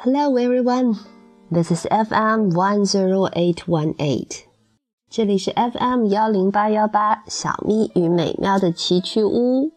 Hello everyone, this is FM one zero eight one eight. 这里是 FM 幺零八幺八小咪与美妙的奇趣屋。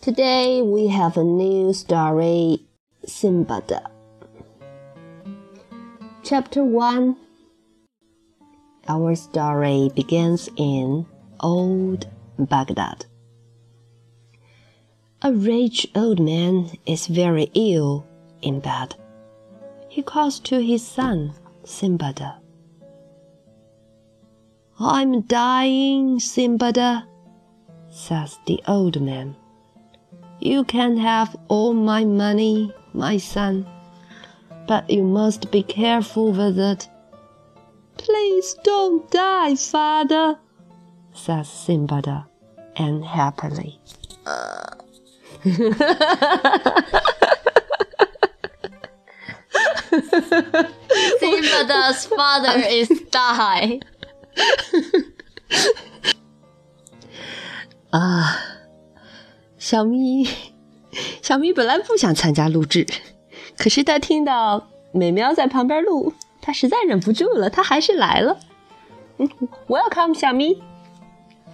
Today we have a new story, Simbada. Chapter 1 Our story begins in Old Baghdad. A rich old man is very ill in bed. He calls to his son, Simbada. I'm dying, Simbada, says the old man. You can have all my money, my son, but you must be careful with it. Please don't die, father, says Simbada unhappily. Simbada's father is die. 啊，小咪，小咪本来不想参加录制，可是他听到美喵在旁边录，他实在忍不住了，他还是来了。嗯，Welcome，小咪。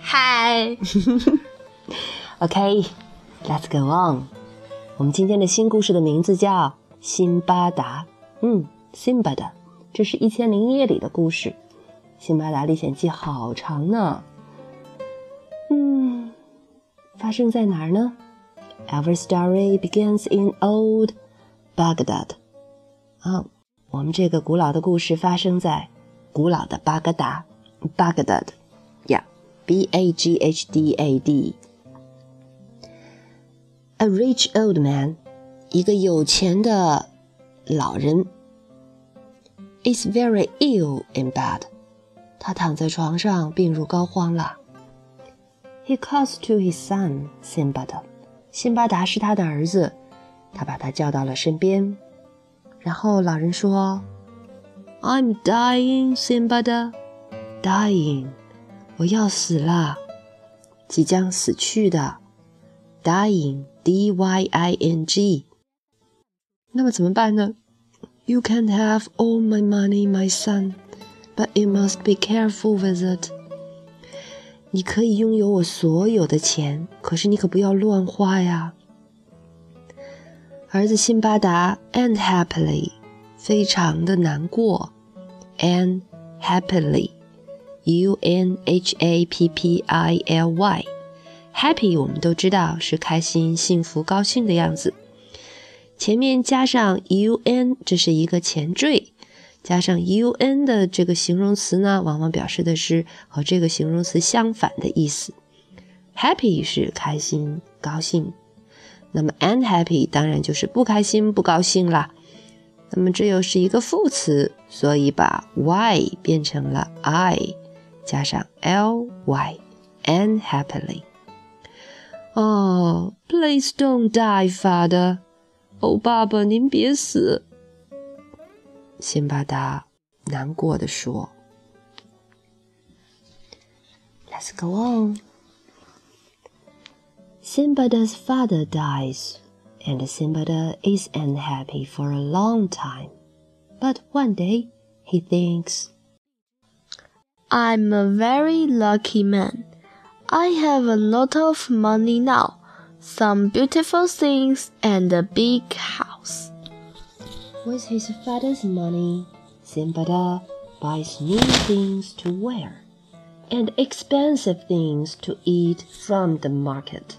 Hi. Let's、go on。我们今天的新故事的名字叫《辛巴达》。嗯，辛巴达，这是一千零一夜里的故事。《辛巴达历险记》好长呢。嗯，发生在哪儿呢？Our story begins in old Baghdad。啊，我们这个古老的故事发生在古老的巴格达 （Baghdad）。Yeah，B A G H D A D。A rich old man，一个有钱的老人，is very ill in bed。他躺在床上病入膏肓了。He calls to his son Simbada。辛巴达是他的儿子，他把他叫到了身边。然后老人说：“I'm dying, Simbada, dying，我要死了，即将死去的 ，dying。” D Y I N G。那么怎么办呢？You can have all my money, my son, but you must be careful with it。你可以拥有我所有的钱，可是你可不要乱花呀。儿子辛巴达 and happily 非常的难过，and happily，U N H A P P I L Y。 Happy 我们都知道是开心、幸福、高兴的样子，前面加上 un，这是一个前缀，加上 un 的这个形容词呢，往往表示的是和这个形容词相反的意思。Happy 是开心、高兴，那么 unhappy 当然就是不开心、不高兴啦。那么这又是一个副词，所以把 y 变成了 i，加上 ly，unhappily。哦、oh,，Please don't die, father。哦，爸爸，您别死。辛巴达难过的说。Let's go on. Simbada's father dies, and Simbada is unhappy for a long time. But one day he thinks, I'm a very lucky man. I have a lot of money now, some beautiful things, and a big house. With his father's money, Simbada buys new things to wear and expensive things to eat from the market.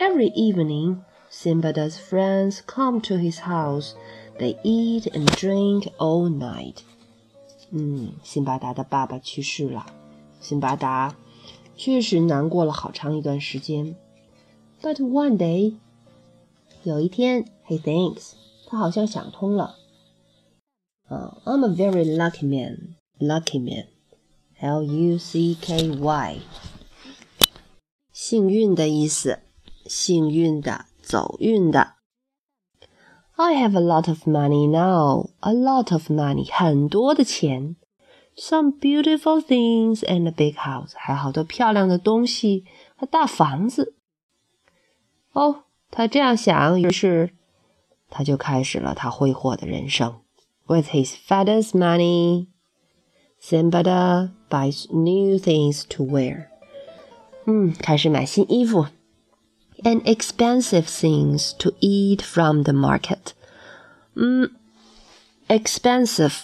Every evening, Simbada's friends come to his house. They eat and drink all night. 嗯，辛巴达的爸爸去世了，辛巴达 确实难过了好长一段时间。But one day，有一天，he thinks，他好像想通了。啊、uh,，I'm a very lucky man，lucky man，L U C K Y，幸运的意思，幸运的，走运的。I have a lot of money now, a lot of money，很多的钱。 Some beautiful things and a big house，还有好多漂亮的东西和大房子。哦，他这样想，于是 他就开始了他挥霍的人生。With his father's money, Simbada buys new things to wear. 嗯，开始买新衣服，and expensive things to eat from the market. 嗯，expensive,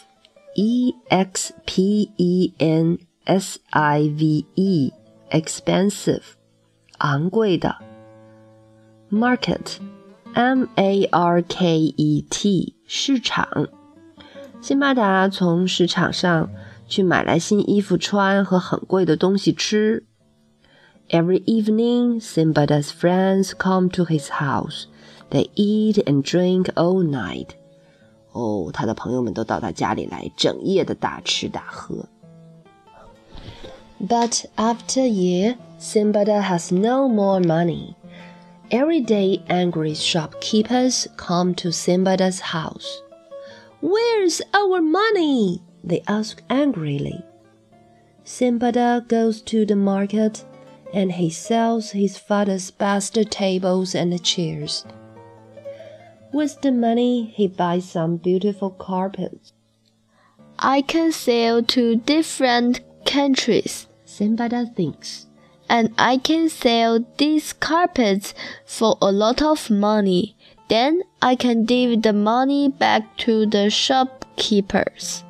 e x p e n s i v e, expensive，昂贵的。Market, m a r k e t，市场。辛巴达从市场上去买来新衣服穿和很贵的东西吃。Every evening, Simbada's friends come to his house. They eat and drink all night. 哦，他的朋友们都到他家里来，整夜的大吃大喝。But after a year, Simbada has no more money. Every day, angry shopkeepers come to Simbada's house. Where's our money? They ask angrily. Simbada goes to the market and he sells his father's best tables and chairs. With the money, he buys some beautiful carpets. I can sail to different countries, Simbada thinks. And I can sell these carpets for a lot of money. Then I can give the money back to the shopkeepers.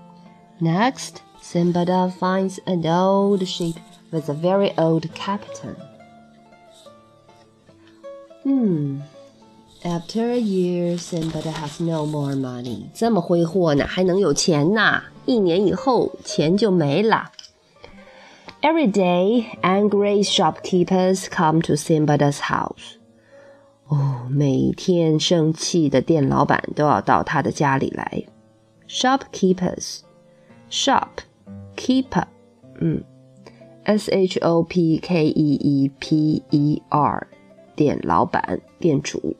Next, Simbada finds an old ship with a very old captain. Hmm. After a year, Simbada has no more money. 这么挥霍呢，还能有钱呐？一年以后，钱就没了。Every day, angry shopkeepers come to Simbada's house. 哦，每天生气的店老板都要到他的家里来。Shopkeepers，shop，keeper，嗯，s h o p k e e p e r，店老板、店主，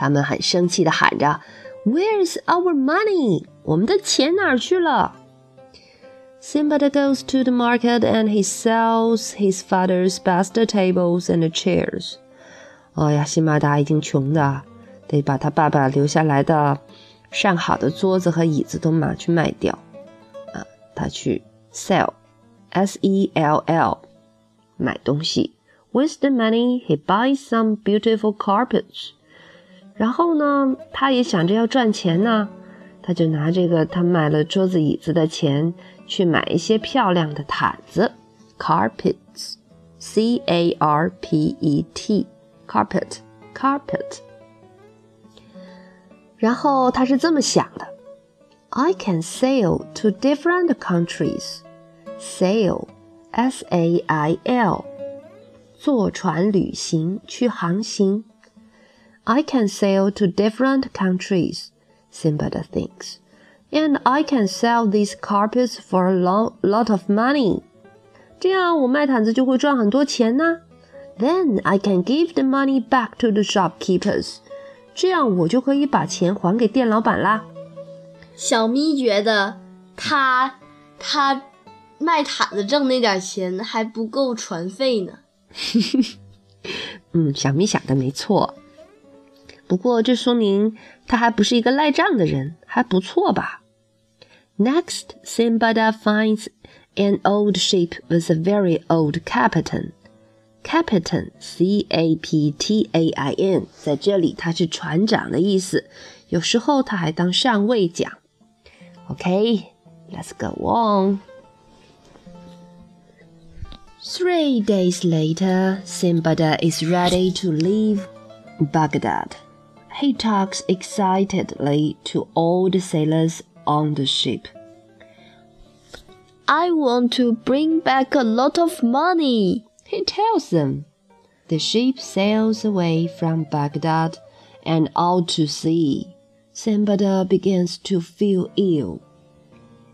他们很生气的喊着：“Where's our money？我们的钱哪儿去了？” Simba goes to the market and he sells his father's best tables and chairs. 哎呀，辛巴达已经穷的，得把他爸爸留下来的上好的桌子和椅子都拿去卖掉。啊，他去 sell，s e l l，买东西。With the money, he buys some beautiful carpets。然后呢，他也想着要赚钱呢，他就拿这个他买了桌子椅子的钱去买一些漂亮的毯子，carpets，c a r p e t。carpet carpet。然后他是这么想的：I can sail to different countries. Sail, S A I L，坐船旅行，去航行。 I can sail to different countries, Simbada thinks, and I can sell these carpets for a long, lot of money. 这样我卖毯子就会赚很多钱呢。then I can give the money back to the shopkeepers. 这样我就可以把钱还给店老板啦。小咪觉得他他卖毯子挣那点钱还不够船费呢。嗯，小咪想的没错。 不过这说明他还不是一个赖账的人，还不错吧？Next, Simbada finds an old ship with a very old captain. Captain, C A P T A I N，在这里它是船长的意思，有时候它还当上尉讲。Okay, let's go on. Three days later, Simbada is ready to leave Baghdad. He talks excitedly to all the sailors on the ship. I want to bring back a lot of money, he tells them. The ship sails away from Baghdad and out to sea. Simbada begins to feel ill.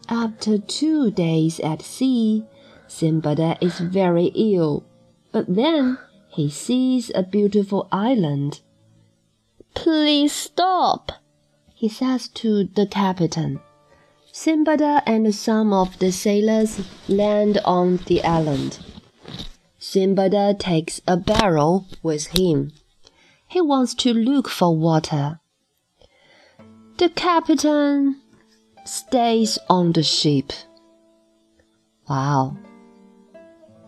After two days at sea, Simbada is very ill. But then he sees a beautiful island. Please stop, he says to the captain. Simbada and some of the sailors land on the island. Simbada takes a barrel with him. He wants to look for water. The captain stays on the ship. Wow.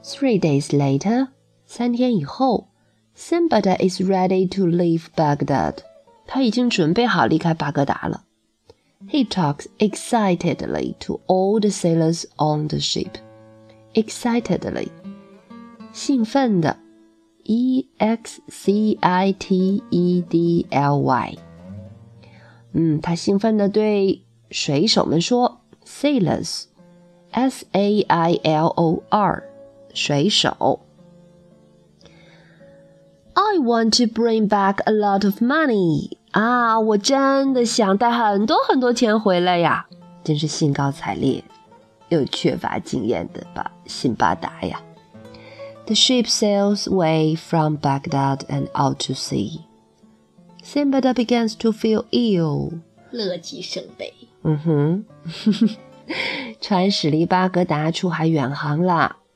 Three days later, 三天以后 ，Simbad is ready to leave Baghdad. 他已经准备好离开巴格达了。He talks excitedly to all the sailors on the ship. Excitedly，兴奋的，e x c i t e d l y。嗯，他兴奋地对水手们说：“Sailors，s a i l o r，水手。” I want to bring back a lot of money 啊！我真的想带很多很多钱回来呀！真是兴高采烈又缺乏经验的吧，辛巴达呀！The ship sails away from Baghdad and out to sea. Simbada begins to feel ill. 乐极生悲。嗯哼，船驶离巴格达出海远航了。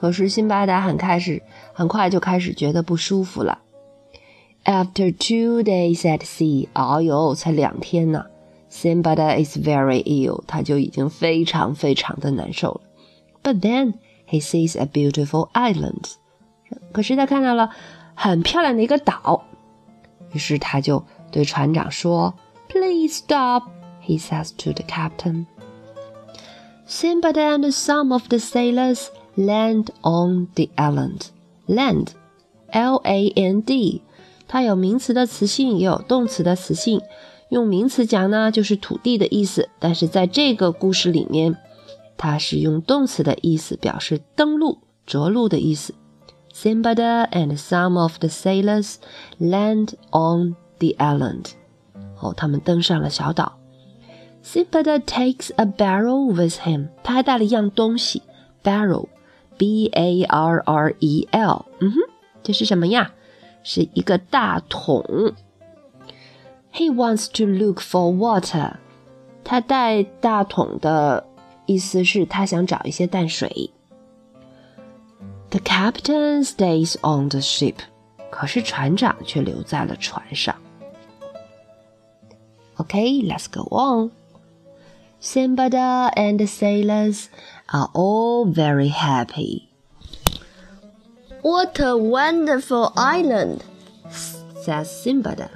可是辛巴达很开始，很快就开始觉得不舒服了。After two days at sea，哦哟，才两天呢。Simbada is very ill，他就已经非常非常的难受了。But then he sees a beautiful island，可是他看到了很漂亮的一个岛，于是他就对船长说：“Please stop，he says to the captain。” Simbada and some of the sailors land on the island. Land, L-A-N-D，它有名词的词性，也有动词的词性。用名词讲呢，就是土地的意思；但是在这个故事里面，它是用动词的意思表示登陆、着陆的意思。Simbada and some of the sailors land on the island. 哦，他们登上了小岛。Simbada takes a barrel with him. 他还带了一样东西，barrel。B A R R E L，嗯哼，这是什么呀？是一个大桶。He wants to look for water。他带大桶的意思是他想找一些淡水。The captain stays on the ship。可是船长却留在了船上。Okay, let's go on. Simbada and the sailors are all very happy. What a wonderful island, says Simbada.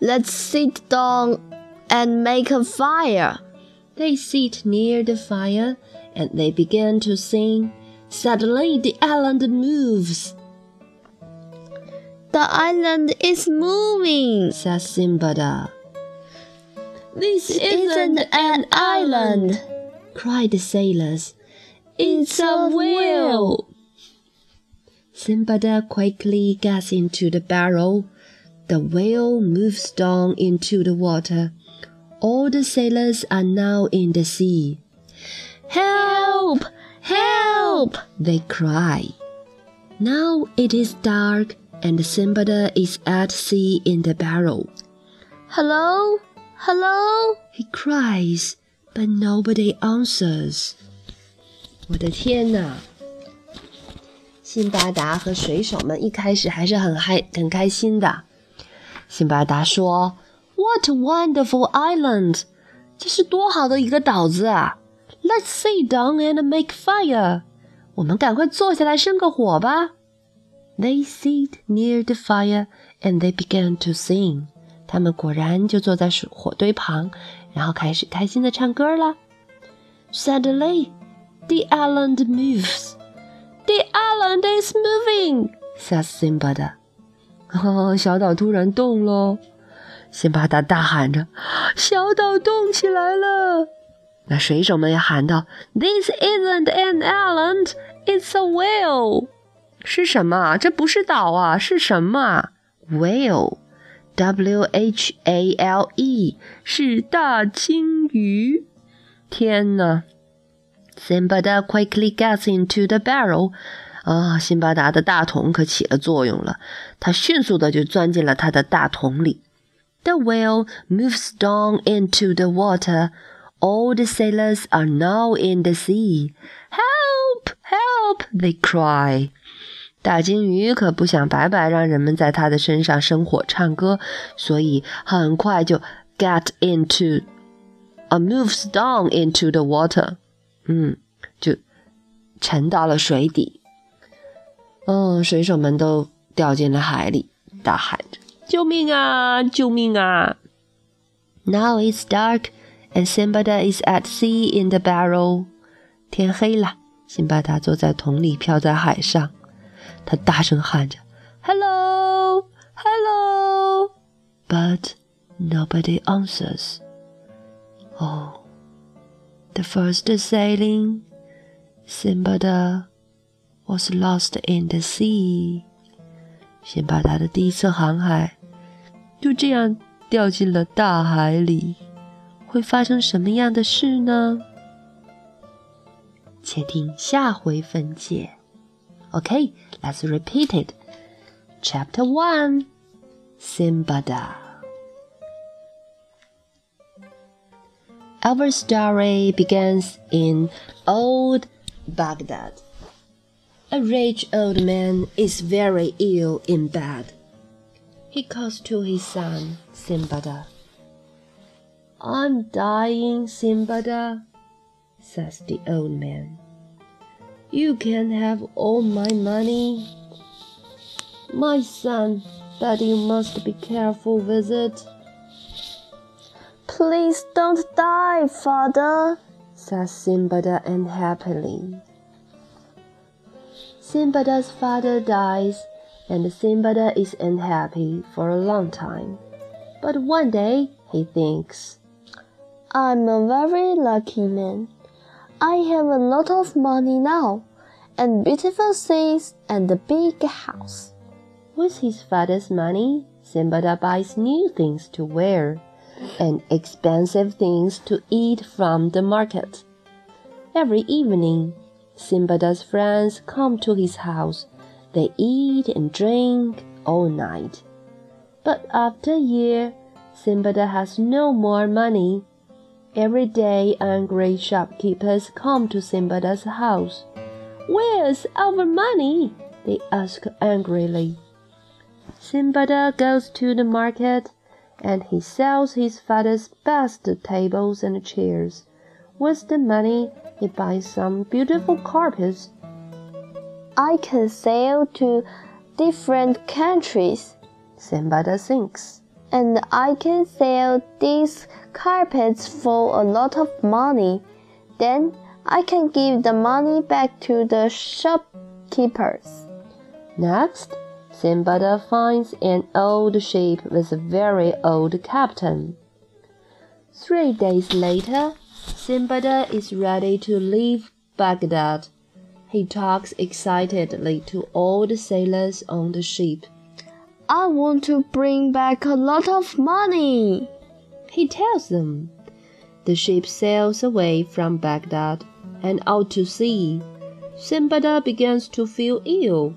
Let's sit down and make a fire. They sit near the fire and they begin to sing. Suddenly the island moves. The island is moving, says Simbada. This isn't an island, cried the sailors. It's a whale. Simbada quickly gets into the barrel. The whale moves down into the water. All the sailors are now in the sea. Help! Help! They cry. Now it is dark and Simbada is at sea in the barrel. Hello? Hello? He cries, but nobody answers. 我的天哪！辛巴达和水手们一开始还是很嗨、很开心的。辛巴达说：“What a wonderful island！这是多好的一个岛子啊！Let's sit down and make fire。我们赶快坐下来生个火吧。” They sit near the fire and they began to sing. 他们果然就坐在火堆旁，然后开始开心的唱歌了。Suddenly, the island moves. The island is moving, says Simbada. 哦，小岛突然动了，辛巴达大喊着：“小岛动起来了！”那水手们也喊道：“This isn't an island, it's a whale。”是什么？这不是岛啊，是什么？Whale。W H A L E 是大鲸鱼。天哪 ！Simbada quickly gets into the barrel。啊，辛巴达的大桶可起了作用了，他迅速的就钻进了他的大桶里。The whale moves down into the water. All the sailors are now in the sea. Help! Help! They cry. 大鲸鱼可不想白白让人们在它的身上生火唱歌，所以很快就 get into, uh, moves down into the water. 嗯，就沉到了水底。嗯，水手们都掉进了海里，大喊着：“救命啊！救命啊！” Now it's dark, and Simbada is at sea in the barrel. 天黑了，辛巴达坐在桶里，漂在海上。他大声喊着：“Hello, hello!” But nobody answers. Oh, the first sailing, Simbada was lost in the sea. 辛巴达的第一次航海就这样掉进了大海里。会发生什么样的事呢？且听下回分解。Okay, let's repeat it. Chapter 1 Simbada. Our story begins in old Baghdad. A rich old man is very ill in bed. He calls to his son, Simbada. I'm dying, Simbada, says the old man. You can have all my money. My son, but you must be careful with it. Please don't die, father, says Simbada unhappily. Simbada's father dies, and Simbada is unhappy for a long time. But one day he thinks, I'm a very lucky man. I have a lot of money now, and beautiful things and a big house. With his father's money, Simbada buys new things to wear and expensive things to eat from the market. Every evening, Simbada's friends come to his house. They eat and drink all night. But after a year, Simbada has no more money Every day, angry shopkeepers come to Simbada's house. Where's our money? they ask angrily. Simbada goes to the market and he sells his father's best tables and chairs. With the money, he buys some beautiful carpets. I can sail to different countries, Simbada thinks and I can sell these carpets for a lot of money. Then I can give the money back to the shopkeepers. Next, Simbada uh, finds an old ship with a very old captain. Three days later, Simbada is ready to leave Baghdad. He talks excitedly to all the sailors on the ship. I want to bring back a lot of money, he tells them. The ship sails away from Baghdad and out to sea. Simbada begins to feel ill.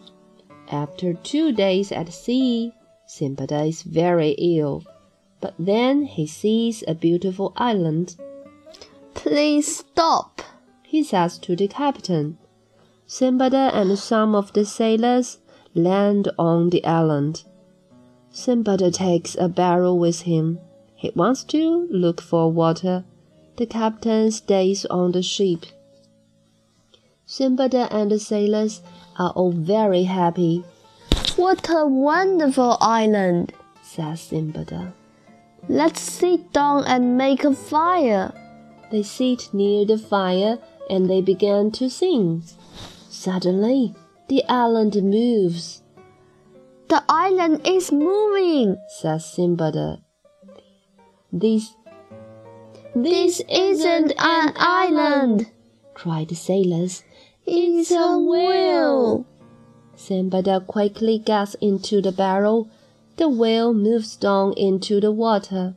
After two days at sea, Simbada is very ill. But then he sees a beautiful island. Please stop, he says to the captain. Simbada and some of the sailors land on the island. Simbada takes a barrel with him. He wants to look for water. The captain stays on the ship. Simbada and the sailors are all very happy. What a wonderful island, says Simbada. Let's sit down and make a fire. They sit near the fire and they begin to sing. Suddenly, the island moves. The island is moving, says Simbada. This, this isn't an island, cried the sailors. It's a whale. Simbada quickly gets into the barrel. The whale moves down into the water.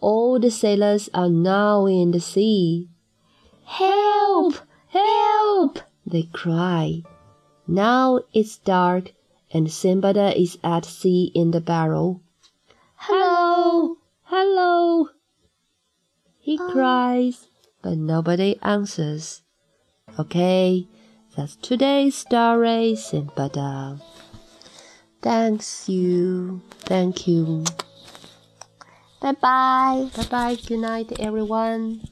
All the sailors are now in the sea. Help! Help! They cry. Now it's dark and Simbada is at sea in the barrel. Hello! Hello! He uh. cries, but nobody answers. Okay, that's today's story, Simbada. Thanks you. Thank you. Bye bye, Bye bye. Good night, everyone.